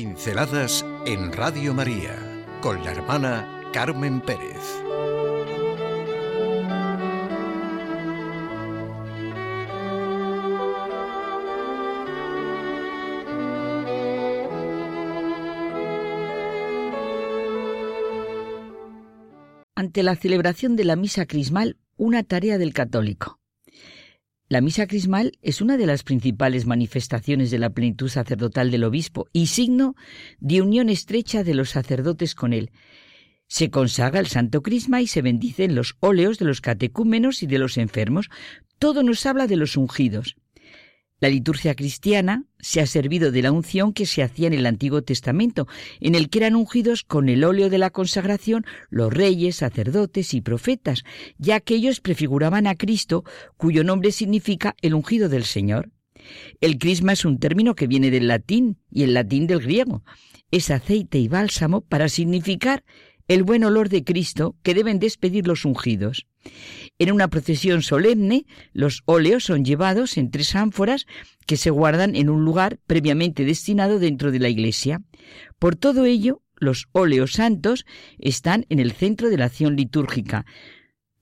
Pinceladas en Radio María con la hermana Carmen Pérez. Ante la celebración de la misa crismal, una tarea del católico. La misa crismal es una de las principales manifestaciones de la plenitud sacerdotal del obispo y signo de unión estrecha de los sacerdotes con él. Se consagra el santo crisma y se bendicen los óleos de los catecúmenos y de los enfermos. Todo nos habla de los ungidos. La liturgia cristiana se ha servido de la unción que se hacía en el Antiguo Testamento, en el que eran ungidos con el óleo de la consagración los reyes, sacerdotes y profetas, ya que ellos prefiguraban a Cristo, cuyo nombre significa el ungido del Señor. El crisma es un término que viene del latín y el latín del griego. Es aceite y bálsamo para significar el buen olor de Cristo que deben despedir los ungidos. En una procesión solemne, los óleos son llevados en tres ánforas que se guardan en un lugar previamente destinado dentro de la iglesia. Por todo ello, los óleos santos están en el centro de la acción litúrgica.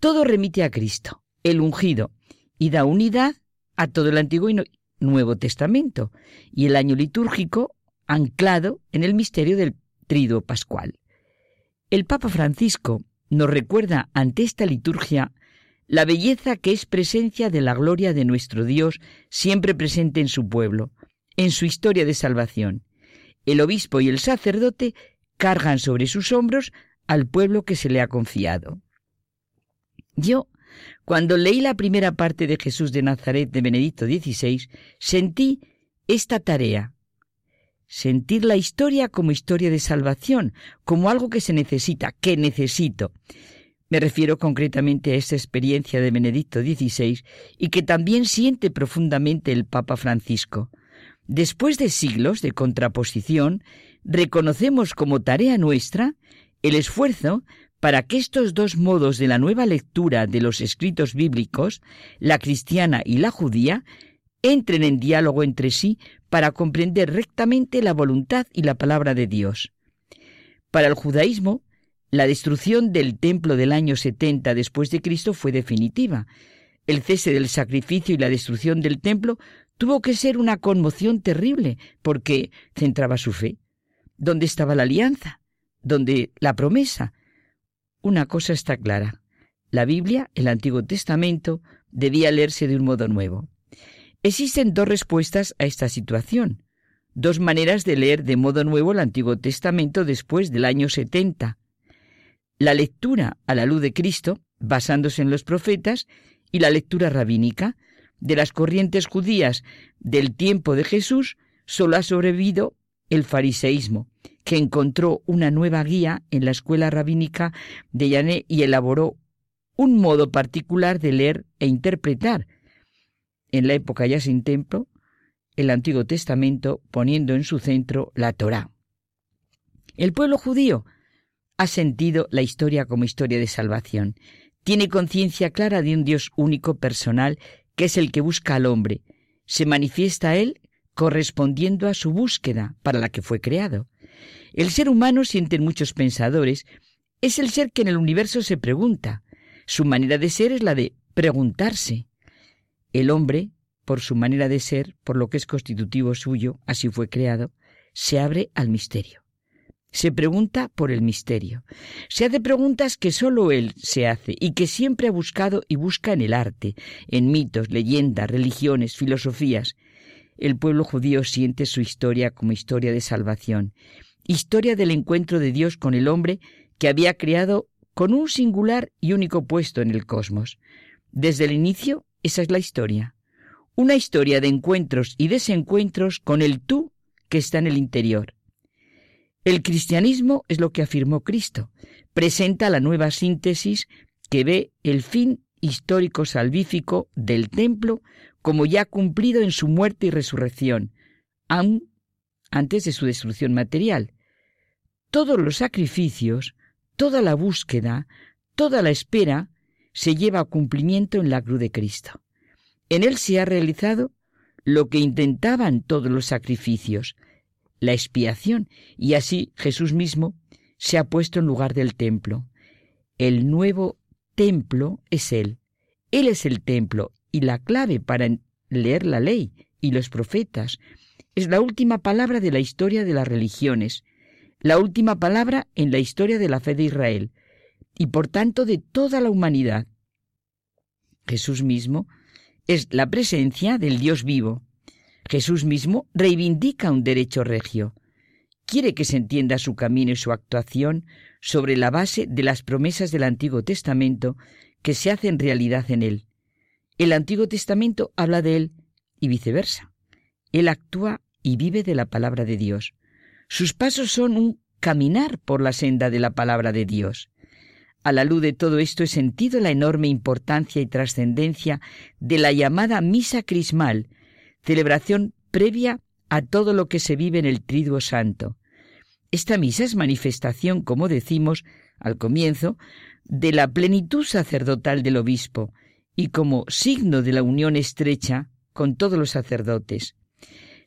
Todo remite a Cristo, el ungido, y da unidad a todo el Antiguo y Nuevo Testamento, y el año litúrgico anclado en el misterio del trido pascual. El Papa Francisco nos recuerda ante esta liturgia la belleza que es presencia de la gloria de nuestro Dios siempre presente en su pueblo, en su historia de salvación. El obispo y el sacerdote cargan sobre sus hombros al pueblo que se le ha confiado. Yo, cuando leí la primera parte de Jesús de Nazaret de Benedicto XVI, sentí esta tarea, sentir la historia como historia de salvación, como algo que se necesita, que necesito. Me refiero concretamente a esta experiencia de Benedicto XVI y que también siente profundamente el Papa Francisco. Después de siglos de contraposición, reconocemos como tarea nuestra el esfuerzo para que estos dos modos de la nueva lectura de los escritos bíblicos, la cristiana y la judía, entren en diálogo entre sí para comprender rectamente la voluntad y la palabra de Dios. Para el judaísmo, la destrucción del templo del año 70 después de Cristo fue definitiva. El cese del sacrificio y la destrucción del templo tuvo que ser una conmoción terrible porque centraba su fe. ¿Dónde estaba la alianza? ¿Dónde la promesa? Una cosa está clara. La Biblia, el Antiguo Testamento, debía leerse de un modo nuevo. Existen dos respuestas a esta situación, dos maneras de leer de modo nuevo el Antiguo Testamento después del año 70 la lectura a la luz de Cristo, basándose en los profetas, y la lectura rabínica. De las corrientes judías del tiempo de Jesús, solo ha sobrevivido el fariseísmo, que encontró una nueva guía en la escuela rabínica de Yané y elaboró un modo particular de leer e interpretar, en la época ya sin templo, el Antiguo Testamento, poniendo en su centro la Torá. El pueblo judío ha sentido la historia como historia de salvación. Tiene conciencia clara de un Dios único, personal, que es el que busca al hombre. Se manifiesta a él correspondiendo a su búsqueda para la que fue creado. El ser humano, sienten muchos pensadores, es el ser que en el universo se pregunta. Su manera de ser es la de preguntarse. El hombre, por su manera de ser, por lo que es constitutivo suyo, así fue creado, se abre al misterio. Se pregunta por el misterio. Se hace preguntas que sólo él se hace y que siempre ha buscado y busca en el arte, en mitos, leyendas, religiones, filosofías. El pueblo judío siente su historia como historia de salvación, historia del encuentro de Dios con el hombre que había creado con un singular y único puesto en el cosmos. Desde el inicio, esa es la historia. Una historia de encuentros y desencuentros con el tú que está en el interior el cristianismo es lo que afirmó Cristo. Presenta la nueva síntesis que ve el fin histórico salvífico del templo como ya cumplido en su muerte y resurrección, aun antes de su destrucción material. Todos los sacrificios, toda la búsqueda, toda la espera se lleva a cumplimiento en la cruz de Cristo. En él se ha realizado lo que intentaban todos los sacrificios, la expiación, y así Jesús mismo se ha puesto en lugar del templo. El nuevo templo es Él. Él es el templo y la clave para leer la ley y los profetas. Es la última palabra de la historia de las religiones, la última palabra en la historia de la fe de Israel y por tanto de toda la humanidad. Jesús mismo es la presencia del Dios vivo. Jesús mismo reivindica un derecho regio. Quiere que se entienda su camino y su actuación sobre la base de las promesas del Antiguo Testamento que se hacen realidad en él. El Antiguo Testamento habla de él y viceversa. Él actúa y vive de la palabra de Dios. Sus pasos son un caminar por la senda de la palabra de Dios. A la luz de todo esto he sentido la enorme importancia y trascendencia de la llamada misa crismal, celebración previa a todo lo que se vive en el Triduo Santo. Esta misa es manifestación, como decimos al comienzo, de la plenitud sacerdotal del obispo y como signo de la unión estrecha con todos los sacerdotes.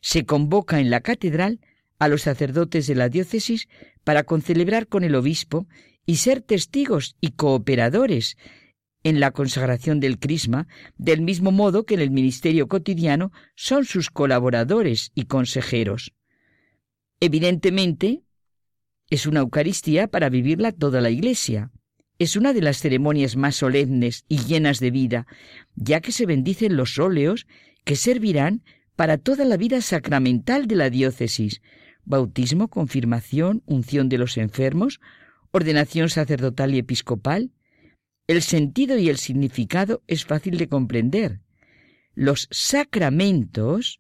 Se convoca en la catedral a los sacerdotes de la diócesis para concelebrar con el obispo y ser testigos y cooperadores en la consagración del crisma, del mismo modo que en el ministerio cotidiano son sus colaboradores y consejeros. Evidentemente, es una Eucaristía para vivirla toda la Iglesia. Es una de las ceremonias más solemnes y llenas de vida, ya que se bendicen los óleos que servirán para toda la vida sacramental de la diócesis, bautismo, confirmación, unción de los enfermos, ordenación sacerdotal y episcopal, el sentido y el significado es fácil de comprender. Los sacramentos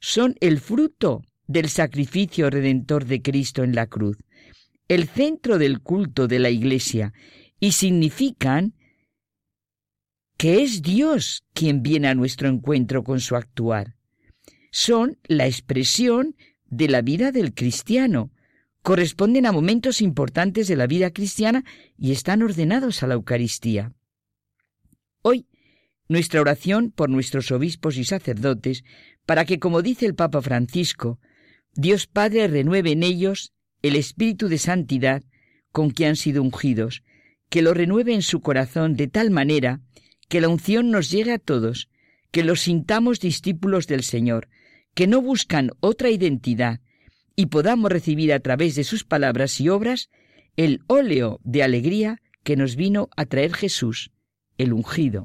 son el fruto del sacrificio redentor de Cristo en la cruz, el centro del culto de la Iglesia, y significan que es Dios quien viene a nuestro encuentro con su actuar. Son la expresión de la vida del cristiano, corresponden a momentos importantes de la vida cristiana y están ordenados a la Eucaristía. Hoy, nuestra oración por nuestros obispos y sacerdotes, para que, como dice el Papa Francisco, Dios Padre renueve en ellos el espíritu de santidad con que han sido ungidos, que lo renueve en su corazón de tal manera que la unción nos llegue a todos, que los sintamos discípulos del Señor, que no buscan otra identidad, y podamos recibir a través de sus palabras y obras el óleo de alegría que nos vino a traer Jesús, el ungido.